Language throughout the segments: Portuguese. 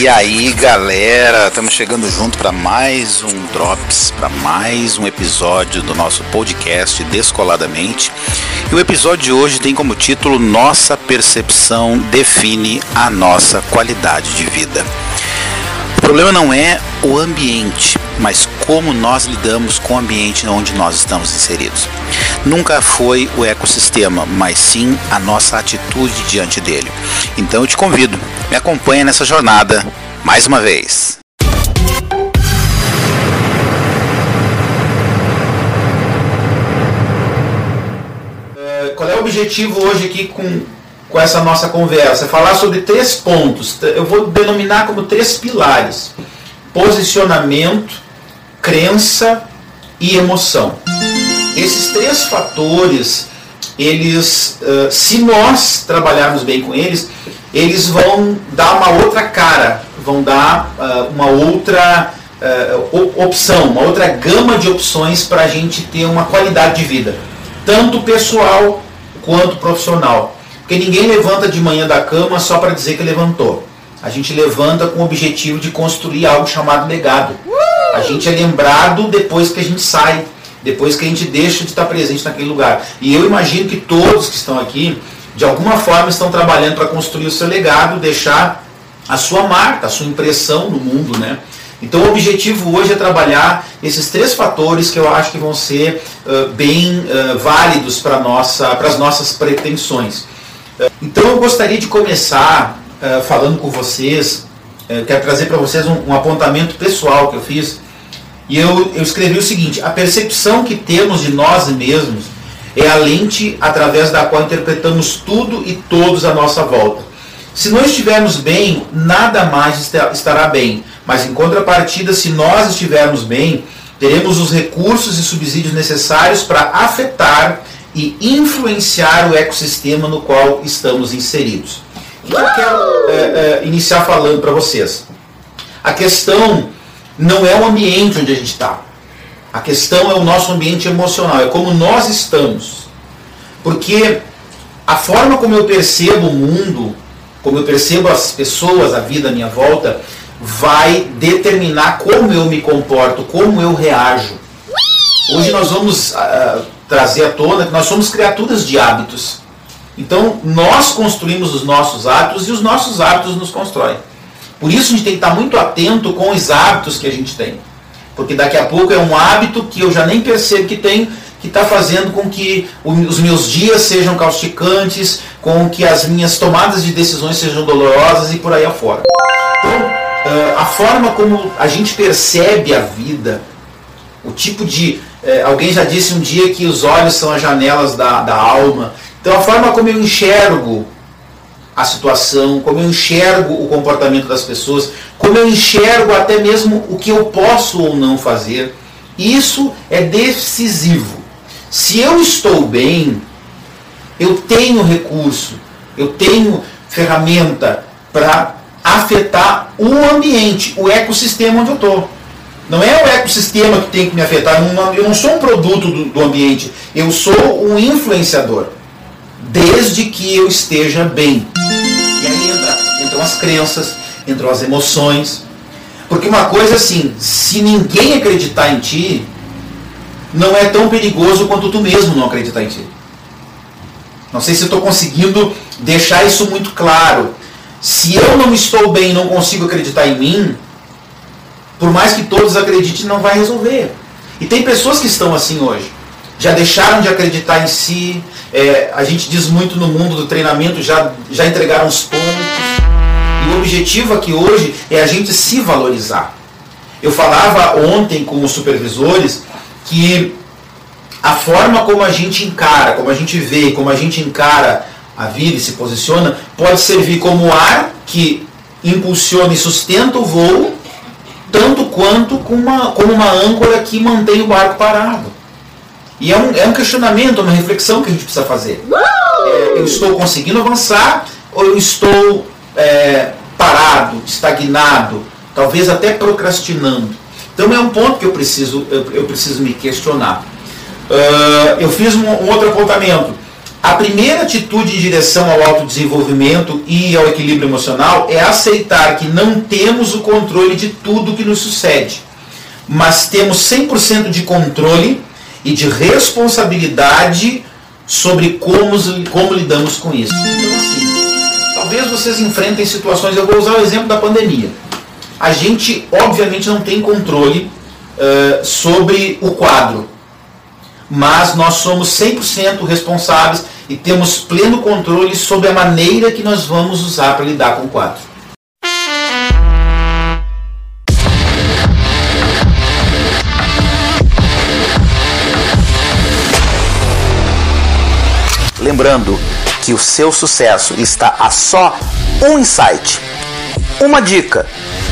E aí, galera, estamos chegando junto para mais um Drops, para mais um episódio do nosso podcast Descoladamente. E o episódio de hoje tem como título Nossa percepção define a nossa qualidade de vida. Problema não é o ambiente, mas como nós lidamos com o ambiente onde nós estamos inseridos. Nunca foi o ecossistema, mas sim a nossa atitude diante dele. Então eu te convido, me acompanhe nessa jornada mais uma vez. É, qual é o objetivo hoje aqui com, com essa nossa conversa? Falar sobre três pontos. Eu vou denominar como três pilares: posicionamento, crença e emoção. Esses três fatores, eles, se nós trabalharmos bem com eles, eles vão dar uma outra cara, vão dar uma outra opção, uma outra gama de opções para a gente ter uma qualidade de vida, tanto pessoal quanto profissional. Porque ninguém levanta de manhã da cama só para dizer que levantou. A gente levanta com o objetivo de construir algo chamado legado. A gente é lembrado depois que a gente sai, depois que a gente deixa de estar presente naquele lugar. E eu imagino que todos que estão aqui, de alguma forma, estão trabalhando para construir o seu legado, deixar a sua marca, a sua impressão no mundo, né? Então o objetivo hoje é trabalhar esses três fatores que eu acho que vão ser uh, bem uh, válidos para nossa, as nossas pretensões. Uh, então eu gostaria de começar falando com vocês eu quero trazer para vocês um, um, apontamento pessoal que eu fiz. E eu, eu escrevi o seguinte: a percepção que temos de nós mesmos é a lente através da qual interpretamos tudo e todos à nossa volta. Se nós estivermos bem, nada mais estará bem. Mas em contrapartida, se nós estivermos bem, teremos os recursos e subsídios necessários para afetar e influenciar o ecossistema no qual estamos inseridos. O que eu quero é, é, iniciar falando para vocês? A questão não é o ambiente onde a gente está. A questão é o nosso ambiente emocional, é como nós estamos. Porque a forma como eu percebo o mundo, como eu percebo as pessoas, a vida à minha volta, vai determinar como eu me comporto, como eu reajo. Hoje nós vamos uh, trazer à tona que nós somos criaturas de hábitos. Então, nós construímos os nossos hábitos e os nossos hábitos nos constroem. Por isso, a gente tem que estar muito atento com os hábitos que a gente tem. Porque daqui a pouco é um hábito que eu já nem percebo que tem, que está fazendo com que os meus dias sejam causticantes, com que as minhas tomadas de decisões sejam dolorosas e por aí afora. Então, eh, a forma como a gente percebe a vida, o tipo de. Eh, alguém já disse um dia que os olhos são as janelas da, da alma. Então a forma como eu enxergo a situação, como eu enxergo o comportamento das pessoas, como eu enxergo até mesmo o que eu posso ou não fazer, isso é decisivo. Se eu estou bem, eu tenho recurso, eu tenho ferramenta para afetar o ambiente, o ecossistema onde eu estou. Não é o ecossistema que tem que me afetar, eu não sou um produto do, do ambiente, eu sou um influenciador desde que eu esteja bem. E aí entra, entram as crenças, entram as emoções. Porque uma coisa assim, se ninguém acreditar em ti, não é tão perigoso quanto tu mesmo não acreditar em ti. Não sei se estou conseguindo deixar isso muito claro. Se eu não estou bem e não consigo acreditar em mim, por mais que todos acreditem, não vai resolver. E tem pessoas que estão assim hoje já deixaram de acreditar em si. É, a gente diz muito no mundo do treinamento, já, já entregaram os pontos. E o objetivo aqui hoje é a gente se valorizar. Eu falava ontem com os supervisores que a forma como a gente encara, como a gente vê, como a gente encara a vida e se posiciona, pode servir como ar que impulsiona e sustenta o voo, quanto como uma, como uma âncora que mantém o barco parado. E é um, é um questionamento, uma reflexão que a gente precisa fazer. É, eu estou conseguindo avançar ou eu estou é, parado, estagnado, talvez até procrastinando? Então é um ponto que eu preciso, eu, eu preciso me questionar. Uh, eu fiz um, um, outro apontamento. A primeira atitude em direção ao autodesenvolvimento e ao equilíbrio emocional é aceitar que não temos o controle de tudo que nos sucede, mas temos 100% de controle e de responsabilidade sobre como, como lidamos com isso. Então, assim, talvez vocês enfrentem situações, eu vou usar o exemplo da pandemia. A gente, obviamente, não tem controle uh, sobre o quadro, mas nós somos 100% responsáveis e temos pleno controle sobre a maneira que nós vamos usar para lidar com o quadro. Lembrando que o seu sucesso está a só um insight, uma dica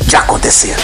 de acontecer.